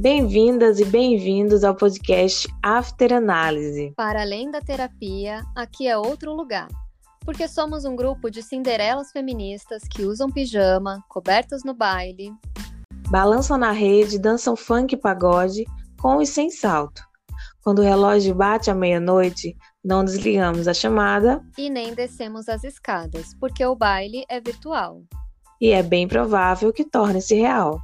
Bem-vindas e bem-vindos ao podcast After Análise. Para além da terapia, aqui é outro lugar. Porque somos um grupo de cinderelas feministas que usam pijama, cobertas no baile, balançam na rede, dançam funk e pagode, com e sem salto. Quando o relógio bate à meia-noite, não desligamos a chamada e nem descemos as escadas, porque o baile é virtual. E é bem provável que torne-se real.